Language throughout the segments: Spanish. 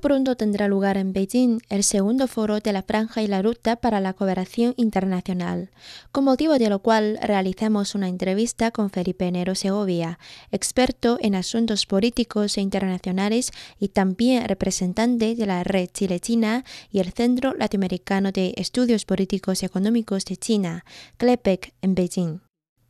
Pronto tendrá lugar en Beijing el segundo foro de la Franja y la Ruta para la Cooperación Internacional, con motivo de lo cual realizamos una entrevista con Felipe Nero Segovia, experto en asuntos políticos e internacionales y también representante de la Red Chile-China y el Centro Latinoamericano de Estudios Políticos y Económicos de China, CLEPEC, en Beijing.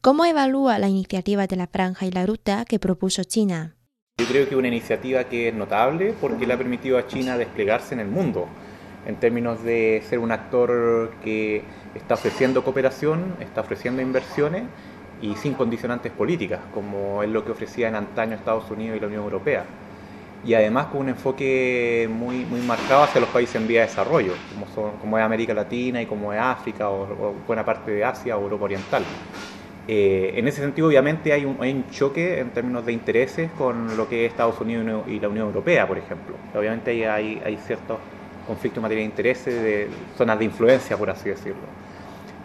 ¿Cómo evalúa la iniciativa de la Franja y la Ruta que propuso China? Yo creo que es una iniciativa que es notable porque le ha permitido a China desplegarse en el mundo, en términos de ser un actor que está ofreciendo cooperación, está ofreciendo inversiones y sin condicionantes políticas, como es lo que ofrecía en antaño Estados Unidos y la Unión Europea. Y además con un enfoque muy, muy marcado hacia los países en vía de desarrollo, como, son, como es América Latina y como es África o, o buena parte de Asia o Europa Oriental. Eh, en ese sentido, obviamente, hay un, hay un, choque en términos de intereses con lo que es Estados Unidos y la Unión Europea, por ejemplo. Obviamente hay, hay ciertos conflictos en materia de intereses, de zonas de influencia, por así decirlo.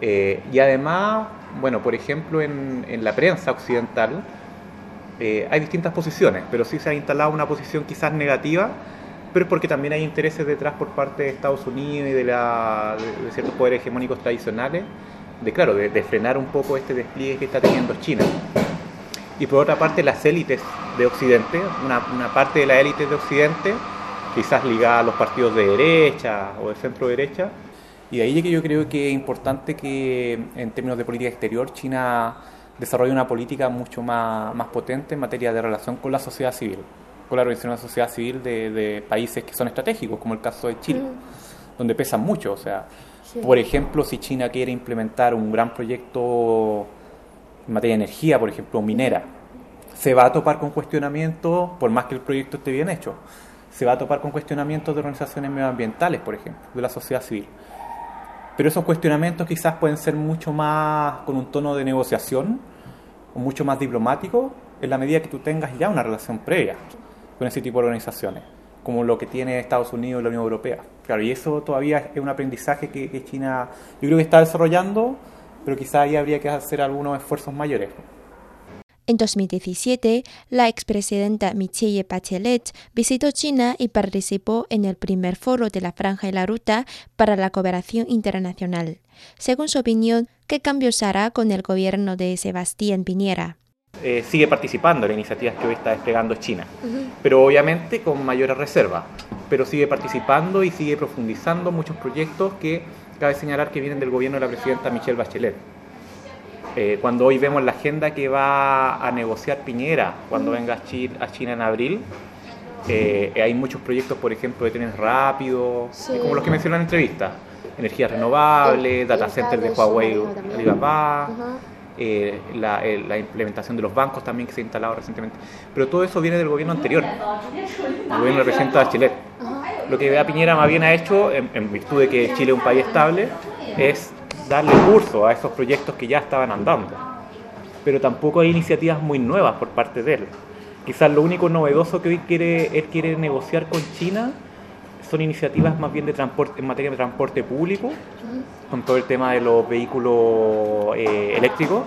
Eh, y además, bueno, por ejemplo, en, en la prensa occidental eh, hay distintas posiciones, pero sí se ha instalado una posición quizás negativa, pero es porque también hay intereses detrás por parte de Estados Unidos y de, la, de, de ciertos poderes hegemónicos tradicionales de claro, de, de, frenar un poco este despliegue que está teniendo China. Y por otra parte, las élites de Occidente, una, una parte de las élites de Occidente, quizás ligada a los partidos de derecha o de centro derecha, y de ahí que yo creo que es importante que en términos de política exterior China desarrolle una política mucho más, más potente en materia de relación con la sociedad civil, con la organización de la sociedad civil de, de países que son estratégicos, como el caso de Chile, mm. Donde pesan mucho, o sea, Sí. Por ejemplo, si China quiere implementar un gran proyecto en materia de energía, por ejemplo, minera, se va a topar con cuestionamientos, por más que el proyecto esté bien hecho, se va a topar con cuestionamientos de organizaciones medioambientales, por ejemplo, de la sociedad civil. Pero esos cuestionamientos quizás pueden ser mucho más con un tono de negociación o mucho más diplomático en la medida que tú tengas ya una relación previa con ese tipo de organizaciones como lo que tiene Estados Unidos y la Unión Europea. Claro, y eso todavía es un aprendizaje que, que China, yo creo que está desarrollando, pero quizá ahí habría que hacer algunos esfuerzos mayores. En 2017, la expresidenta Michelle Bachelet visitó China y participó en el primer foro de la Franja y la Ruta para la Cooperación Internacional. Según su opinión, ¿qué cambios hará con el gobierno de Sebastián Piñera? Eh, sigue participando en las iniciativas que hoy está desplegando China, uh -huh. pero obviamente con mayores reservas, pero sigue participando y sigue profundizando muchos proyectos que cabe señalar que vienen del gobierno de la presidenta Michelle Bachelet. Eh, cuando hoy vemos la agenda que va a negociar Piñera cuando venga a China, a China en abril, eh, hay muchos proyectos, por ejemplo, de trenes rápidos, sí. como los que mencioné en la entrevista, energías renovables, el, data centers de Huawei, Alibaba. Eh, la, eh, la, implementación de los bancos también que se ha instalado recientemente. Pero todo eso viene del gobierno anterior, el gobierno del presidente Bachelet. Lo que Bea Piñera más bien ha hecho, en, virtud de que Chile es un país estable, es darle curso a esos proyectos que ya estaban andando. Pero tampoco hay iniciativas muy nuevas por parte de él. Quizás lo único novedoso que hoy quiere, él quiere negociar con China son iniciativas más bien de transporte, en materia de transporte público, con todo el tema de los vehículos eh, eléctricos,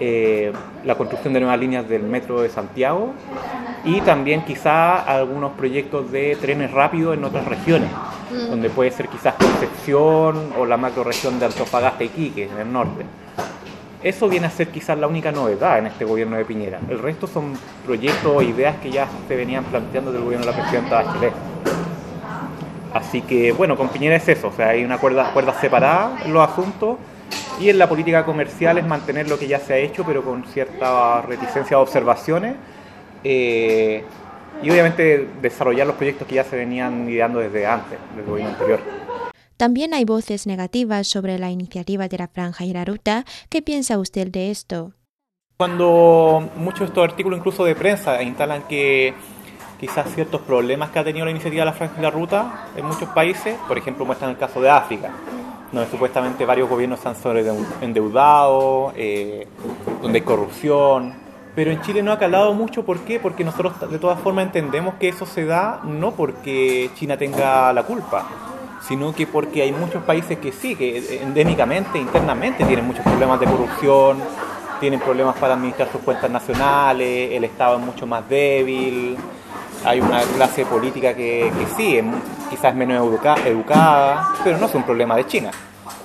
eh, la construcción de nuevas líneas del metro de Santiago y también quizá algunos proyectos de trenes rápidos en otras regiones, mm. donde puede ser quizás Concepción o la macroregión de Antofagasta y Quique, en el norte. Eso viene a ser quizás la única novedad en este gobierno de Piñera. El resto son proyectos o ideas que ya se venían planteando del gobierno de la presidenta Bachelet. Así que, bueno, con Piñera es eso, o sea, hay una cuerda, cuerda separada en los asuntos y en la política comercial es mantener lo que ya se ha hecho, pero con cierta reticencia a observaciones eh, y obviamente desarrollar los proyectos que ya se venían ideando desde antes, del gobierno anterior. También hay voces negativas sobre la iniciativa de la Franja y la Ruta. ¿Qué piensa usted de esto? Cuando muchos de estos artículos, incluso de prensa, instalan que quizás ciertos problemas que ha tenido la iniciativa de la Franja y la Ruta en muchos países, por ejemplo, muestran el caso de África, donde supuestamente varios gobiernos se han endeudado, eh, donde hay corrupción, pero en Chile no ha calado mucho, ¿por qué? Porque nosotros de todas formas entendemos que eso se da no porque China tenga la culpa, sino que porque hay muchos países que sí, que endémicamente, internamente tienen muchos problemas de corrupción, tienen problemas para administrar sus cuentas nacionales, el Estado es mucho más débil, hay una clase política que, sí, es, quizás menos educada, pero no es un problema de China.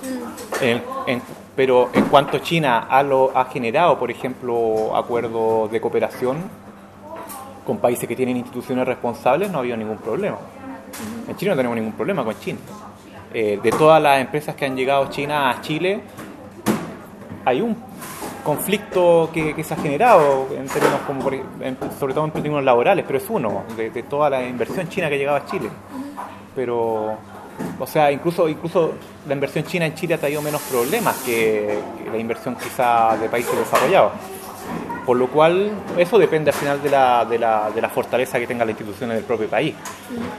Mm. pero en cuanto China ha, lo, ha generado, por ejemplo, acuerdos de cooperación con países que tienen instituciones responsables, no ha habido ningún problema. En Chile no tenemos ningún problema con China. Eh, de todas las empresas que han llegado China a Chile, hay un conflicto que, se ha generado en términos como sobre todo en términos laborales, pero es uno de, toda la inversión china que ha llegado a Chile. Pero, o sea, incluso incluso la inversión china en Chile ha traído menos problemas que, la inversión quizá de países desarrollados. Por lo cual, eso depende al final de la, de la, de la fortaleza que tenga la institución del propio país.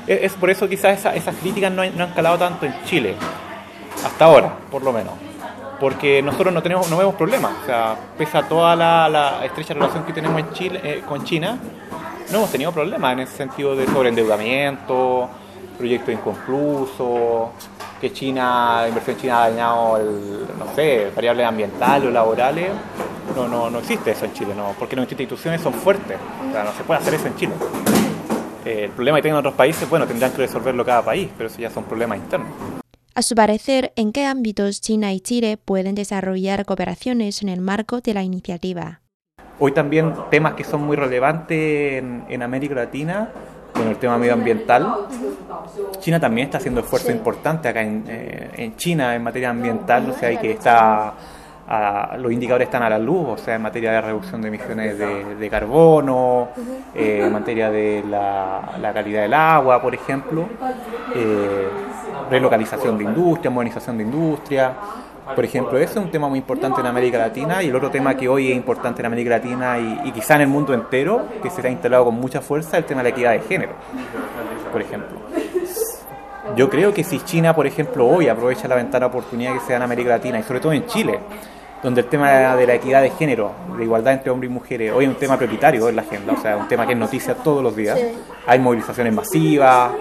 Es, por eso quizás esas críticas no, no han calado tanto en Chile, hasta ahora, por lo menos porque nosotros no tenemos no vemos problemas. O sea, pese a toda la, estrecha relación que tenemos en Chile, eh, con China, no hemos tenido problemas en ese sentido de sobreendeudamiento, proyectos inconclusos, que China, la inversión china ha dañado, el, no sé, variables ambientales o laborales. No, no, no existe eso en Chile, no, porque nuestras instituciones son fuertes. O sea, no se puede hacer eso en Chile. Eh, el problema que tienen otros países, bueno, tendrán que resolverlo cada país, pero eso ya son problemas internos. A su parecer, ¿en qué ámbitos China y Chile pueden desarrollar cooperaciones en el marco de la iniciativa? Hoy también temas que son muy relevantes en, América Latina, con el tema medioambiental. China también está haciendo esfuerzos importantes acá eh, en, China en materia ambiental, o sea, hay que está los indicadores están a la luz, o sea, en materia de reducción de emisiones de, carbono, eh, en materia de la, calidad del agua, por ejemplo, eh, relocalización de industria, modernización de industria. Por ejemplo, ese es un tema muy importante en América Latina y el otro tema que hoy es importante en América Latina y, quizá en el mundo entero, que se ha instalado con mucha fuerza, es el tema de la equidad de género, por ejemplo. Yo creo que si China, por ejemplo, hoy aprovecha la ventana de oportunidad que se da en América Latina y sobre todo en Chile, donde el tema de la equidad de género, de igualdad entre hombres y mujeres, hoy es un tema prioritario en la agenda, o sea, un tema que es noticia todos los días. Hay movilizaciones masivas.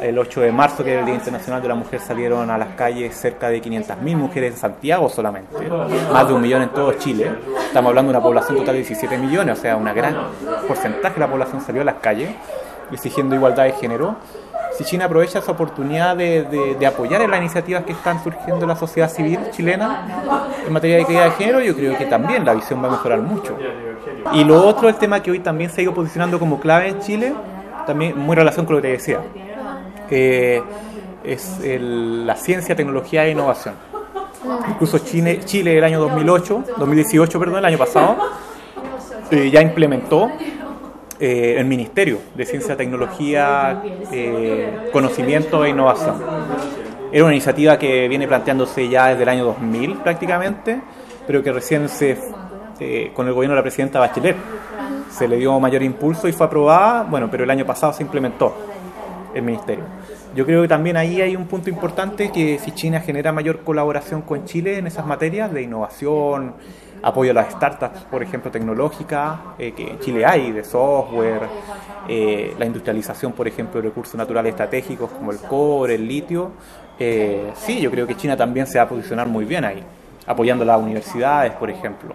El 8 de marzo, que es el Día Internacional de la Mujer, salieron a las calles cerca de 500.000 mujeres en Santiago solamente, más de un millón en todo Chile. Estamos hablando de una población total de 17 millones, o sea, un gran porcentaje de la población salió a las calles exigiendo igualdad de género China aprovecha esa oportunidad de, apoyar en las iniciativas que están surgiendo en la sociedad civil chilena en materia de equidad de género, yo creo que también la visión va a mejorar mucho. Y lo otro, el tema que hoy también se ha ido posicionando como clave en Chile, también muy relación con lo que te decía, es la ciencia, tecnología e innovación. Incluso Chile, Chile el año 2008, 2018, perdón, el año pasado, eh, ya implementó eh, el Ministerio de Ciencia, Tecnología, eh, Conocimiento e Innovación. Era una iniciativa que viene planteándose ya desde el año 2000 prácticamente, pero que recién se, eh, con el gobierno de la presidenta Bachelet se le dio mayor impulso y fue aprobada, bueno, pero el año pasado se implementó el ministerio. Yo creo que también ahí hay un punto importante que si China genera mayor colaboración con Chile en esas materias de innovación, apoyo a las startups, por ejemplo, tecnológicas, eh, que en Chile hay, de software, eh, la industrialización, por ejemplo, de recursos naturales estratégicos como el cobre, el litio. Eh, sí, yo creo que China también se va a posicionar muy bien ahí, apoyando las universidades, por ejemplo.